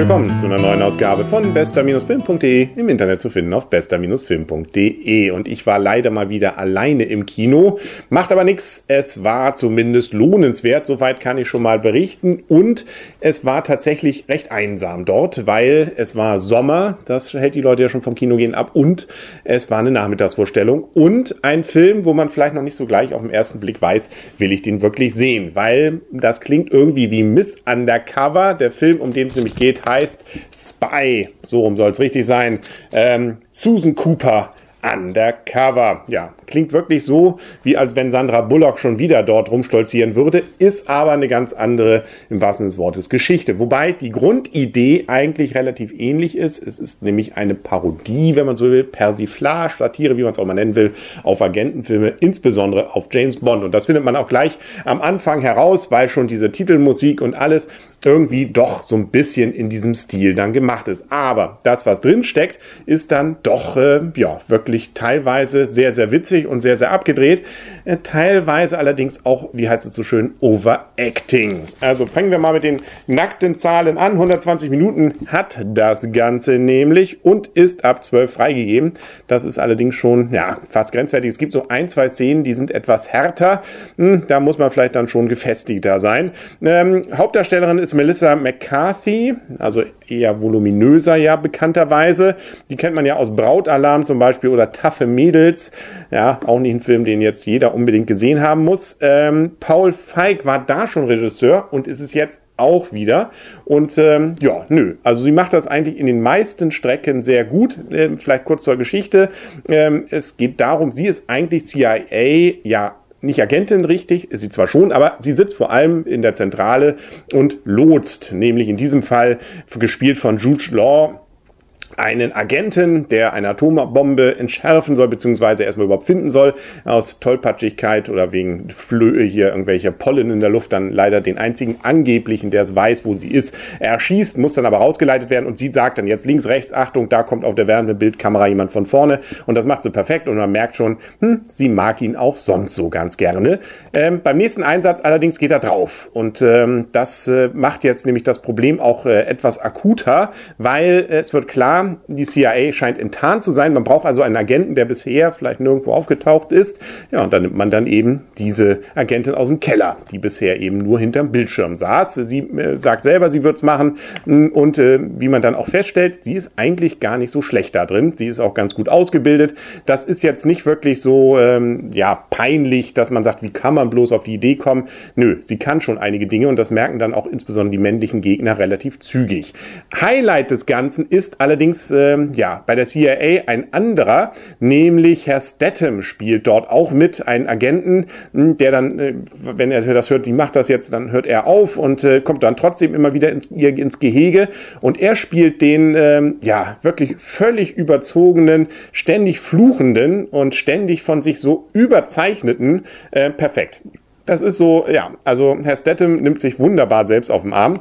willkommen zu einer neuen Ausgabe von bester-film.de im Internet zu finden auf bester-film.de. Und ich war leider mal wieder alleine im Kino. Macht aber nichts. Es war zumindest lohnenswert. Soweit kann ich schon mal berichten. Und es war tatsächlich recht einsam dort, weil es war Sommer. Das hält die Leute ja schon vom Kino gehen ab. Und es war eine Nachmittagsvorstellung und ein Film, wo man vielleicht noch nicht so gleich auf den ersten Blick weiß, will ich den wirklich sehen. Weil das klingt irgendwie wie Miss Undercover. Der Film, um den es nämlich geht, heißt Spy. So rum soll es richtig sein. Ähm, Susan Cooper Undercover. Ja, klingt wirklich so, wie als wenn Sandra Bullock schon wieder dort rumstolzieren würde, ist aber eine ganz andere, im wahrsten Sinne des Wortes, Geschichte. Wobei die Grundidee eigentlich relativ ähnlich ist. Es ist nämlich eine Parodie, wenn man so will, Persiflage, Satire, wie man es auch mal nennen will, auf Agentenfilme, insbesondere auf James Bond. Und das findet man auch gleich am Anfang heraus, weil schon diese Titelmusik und alles irgendwie doch so ein bisschen in diesem Stil dann gemacht ist. Aber das, was drin steckt, ist dann doch äh, ja wirklich teilweise sehr, sehr witzig und sehr, sehr abgedreht. Äh, teilweise allerdings auch, wie heißt es so schön, Overacting. Also fangen wir mal mit den nackten Zahlen an. 120 Minuten hat das Ganze nämlich und ist ab 12 freigegeben. Das ist allerdings schon ja fast grenzwertig. Es gibt so ein, zwei Szenen, die sind etwas härter. Hm, da muss man vielleicht dann schon gefestigter sein. Ähm, Hauptdarstellerin ist ist Melissa McCarthy, also eher voluminöser ja bekannterweise. Die kennt man ja aus Brautalarm zum Beispiel oder Taffe Mädels. Ja, auch nicht ein Film, den jetzt jeder unbedingt gesehen haben muss. Ähm, Paul Feig war da schon Regisseur und ist es jetzt auch wieder. Und ähm, ja, nö. Also sie macht das eigentlich in den meisten Strecken sehr gut. Ähm, vielleicht kurz zur Geschichte. Ähm, es geht darum, sie ist eigentlich CIA, ja, nicht Agentin richtig, ist sie zwar schon, aber sie sitzt vor allem in der Zentrale und lotst, nämlich in diesem Fall gespielt von Jude Law, einen Agenten, der eine Atombombe entschärfen soll, beziehungsweise erstmal überhaupt finden soll, aus Tollpatschigkeit oder wegen Flöhe hier irgendwelche Pollen in der Luft, dann leider den einzigen angeblichen, der es weiß, wo sie ist, erschießt, muss dann aber rausgeleitet werden und sie sagt dann jetzt links, rechts, Achtung, da kommt auf der wärmenden Bildkamera jemand von vorne. Und das macht sie perfekt und man merkt schon, hm, sie mag ihn auch sonst so ganz gerne. Ähm, beim nächsten Einsatz allerdings geht er drauf. Und ähm, das äh, macht jetzt nämlich das Problem auch äh, etwas akuter, weil äh, es wird klar, die CIA scheint enttarnt zu sein. Man braucht also einen Agenten, der bisher vielleicht nirgendwo aufgetaucht ist. Ja, und dann nimmt man dann eben diese Agentin aus dem Keller, die bisher eben nur hinterm Bildschirm saß. Sie äh, sagt selber, sie wird es machen. Und äh, wie man dann auch feststellt, sie ist eigentlich gar nicht so schlecht da drin. Sie ist auch ganz gut ausgebildet. Das ist jetzt nicht wirklich so ähm, ja, peinlich, dass man sagt, wie kann man bloß auf die Idee kommen? Nö, sie kann schon einige Dinge und das merken dann auch insbesondere die männlichen Gegner relativ zügig. Highlight des Ganzen ist allerdings allerdings äh, ja, bei der CIA ein anderer, nämlich Herr Statham spielt dort auch mit, einen Agenten, hm, der dann, äh, wenn er das hört, sie macht das jetzt, dann hört er auf und äh, kommt dann trotzdem immer wieder ins, ins Gehege und er spielt den, ähm, ja, wirklich völlig überzogenen, ständig fluchenden und ständig von sich so überzeichneten äh, perfekt. Das ist so, ja, also Herr Statham nimmt sich wunderbar selbst auf den Arm.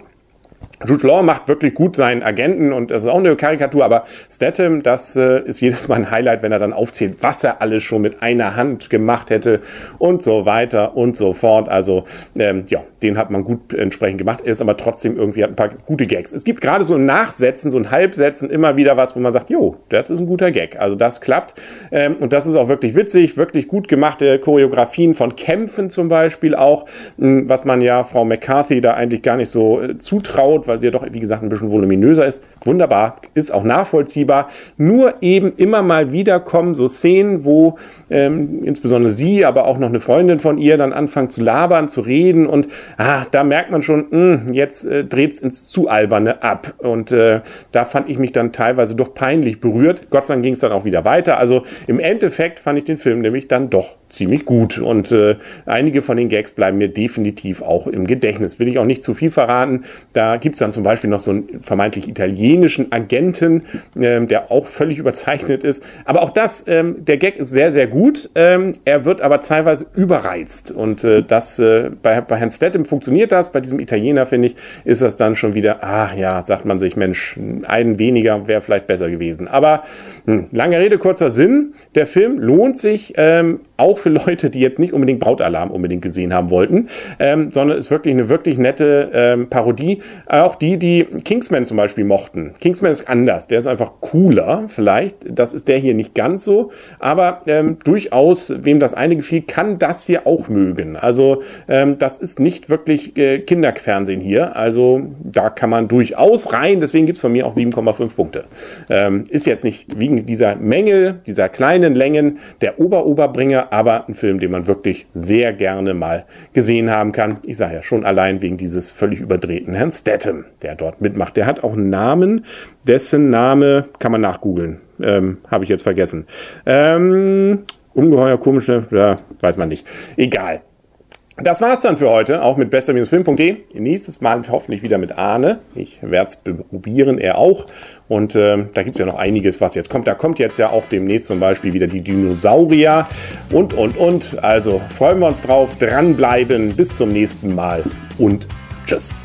Jude Law macht wirklich gut seinen Agenten und das ist auch eine Karikatur, aber Statham, das äh, ist jedes Mal ein Highlight, wenn er dann aufzählt, was er alles schon mit einer Hand gemacht hätte und so weiter und so fort. Also ähm, ja, den hat man gut entsprechend gemacht. Er ist aber trotzdem irgendwie hat ein paar gute Gags. Es gibt gerade so ein Nachsetzen, so ein Halbsetzen immer wieder was, wo man sagt, jo, das ist ein guter Gag. Also das klappt ähm, und das ist auch wirklich witzig, wirklich gut gemachte Choreografien von Kämpfen zum Beispiel auch, mh, was man ja Frau McCarthy da eigentlich gar nicht so äh, zutraut weil sie ja doch, wie gesagt, ein bisschen voluminöser ist. Wunderbar, ist auch nachvollziehbar. Nur eben immer mal wieder kommen so Szenen, wo ähm, insbesondere sie, aber auch noch eine Freundin von ihr dann anfangen zu labern, zu reden und ah, da merkt man schon, mh, hm, jetzt äh, dreht es ins zu alberne ab. Und äh, da fand ich mich dann teilweise doch peinlich berührt. Gott sei Dank ging es dann auch wieder weiter. Also im Endeffekt fand ich den Film nämlich dann doch ziemlich gut. Und äh, einige von den Gags bleiben mir definitiv auch im Gedächtnis. Will ich auch nicht zu viel verraten. Da gibt es dann zum Beispiel noch so einen vermeintlich italienischen Agenten, ähm, der auch völlig überzeichnet ist. Aber auch das, ähm, der Gag ist sehr, sehr gut. Ähm, er wird aber teilweise überreizt. Und äh, das äh, bei, bei Herrn Statham funktioniert das. Bei diesem Italiener, finde ich, ist das dann schon wieder, ach ja, sagt man sich, Mensch, einen weniger wäre vielleicht besser gewesen. Aber hm, lange Rede, kurzer Sinn. Der Film lohnt sich ähm, auch für Leute, die jetzt nicht unbedingt Brautalarm unbedingt gesehen haben wollten, ähm, sondern ist wirklich eine wirklich nette ähm, Parodie. Auch die, die Kingsman zum Beispiel mochten. Kingsman ist anders, der ist einfach cooler vielleicht. Das ist der hier nicht ganz so, aber ähm, durchaus, wem das eine gefiel, kann das hier auch mögen. Also ähm, das ist nicht wirklich äh, Kinderfernsehen hier. Also da kann man durchaus rein. Deswegen gibt es von mir auch 7,5 Punkte. Ähm, ist jetzt nicht wegen dieser Menge, dieser kleinen Längen der Ober-Oberbringer, aber ein Film, den man wirklich sehr gerne mal gesehen haben kann. Ich sage ja schon allein wegen dieses völlig überdrehten Herrn Statham, der dort mitmacht. Der hat auch einen Namen, dessen Name kann man nachgoogeln. Ähm, Habe ich jetzt vergessen. Ähm, ungeheuer komische, ja, weiß man nicht. Egal. Das war's dann für heute, auch mit besser-film.de. Nächstes Mal hoffentlich wieder mit Arne. Ich werde es probieren, er auch. Und äh, da gibt's ja noch einiges, was jetzt kommt. Da kommt jetzt ja auch demnächst zum Beispiel wieder die Dinosaurier und, und, und. Also freuen wir uns drauf, dranbleiben. Bis zum nächsten Mal und tschüss.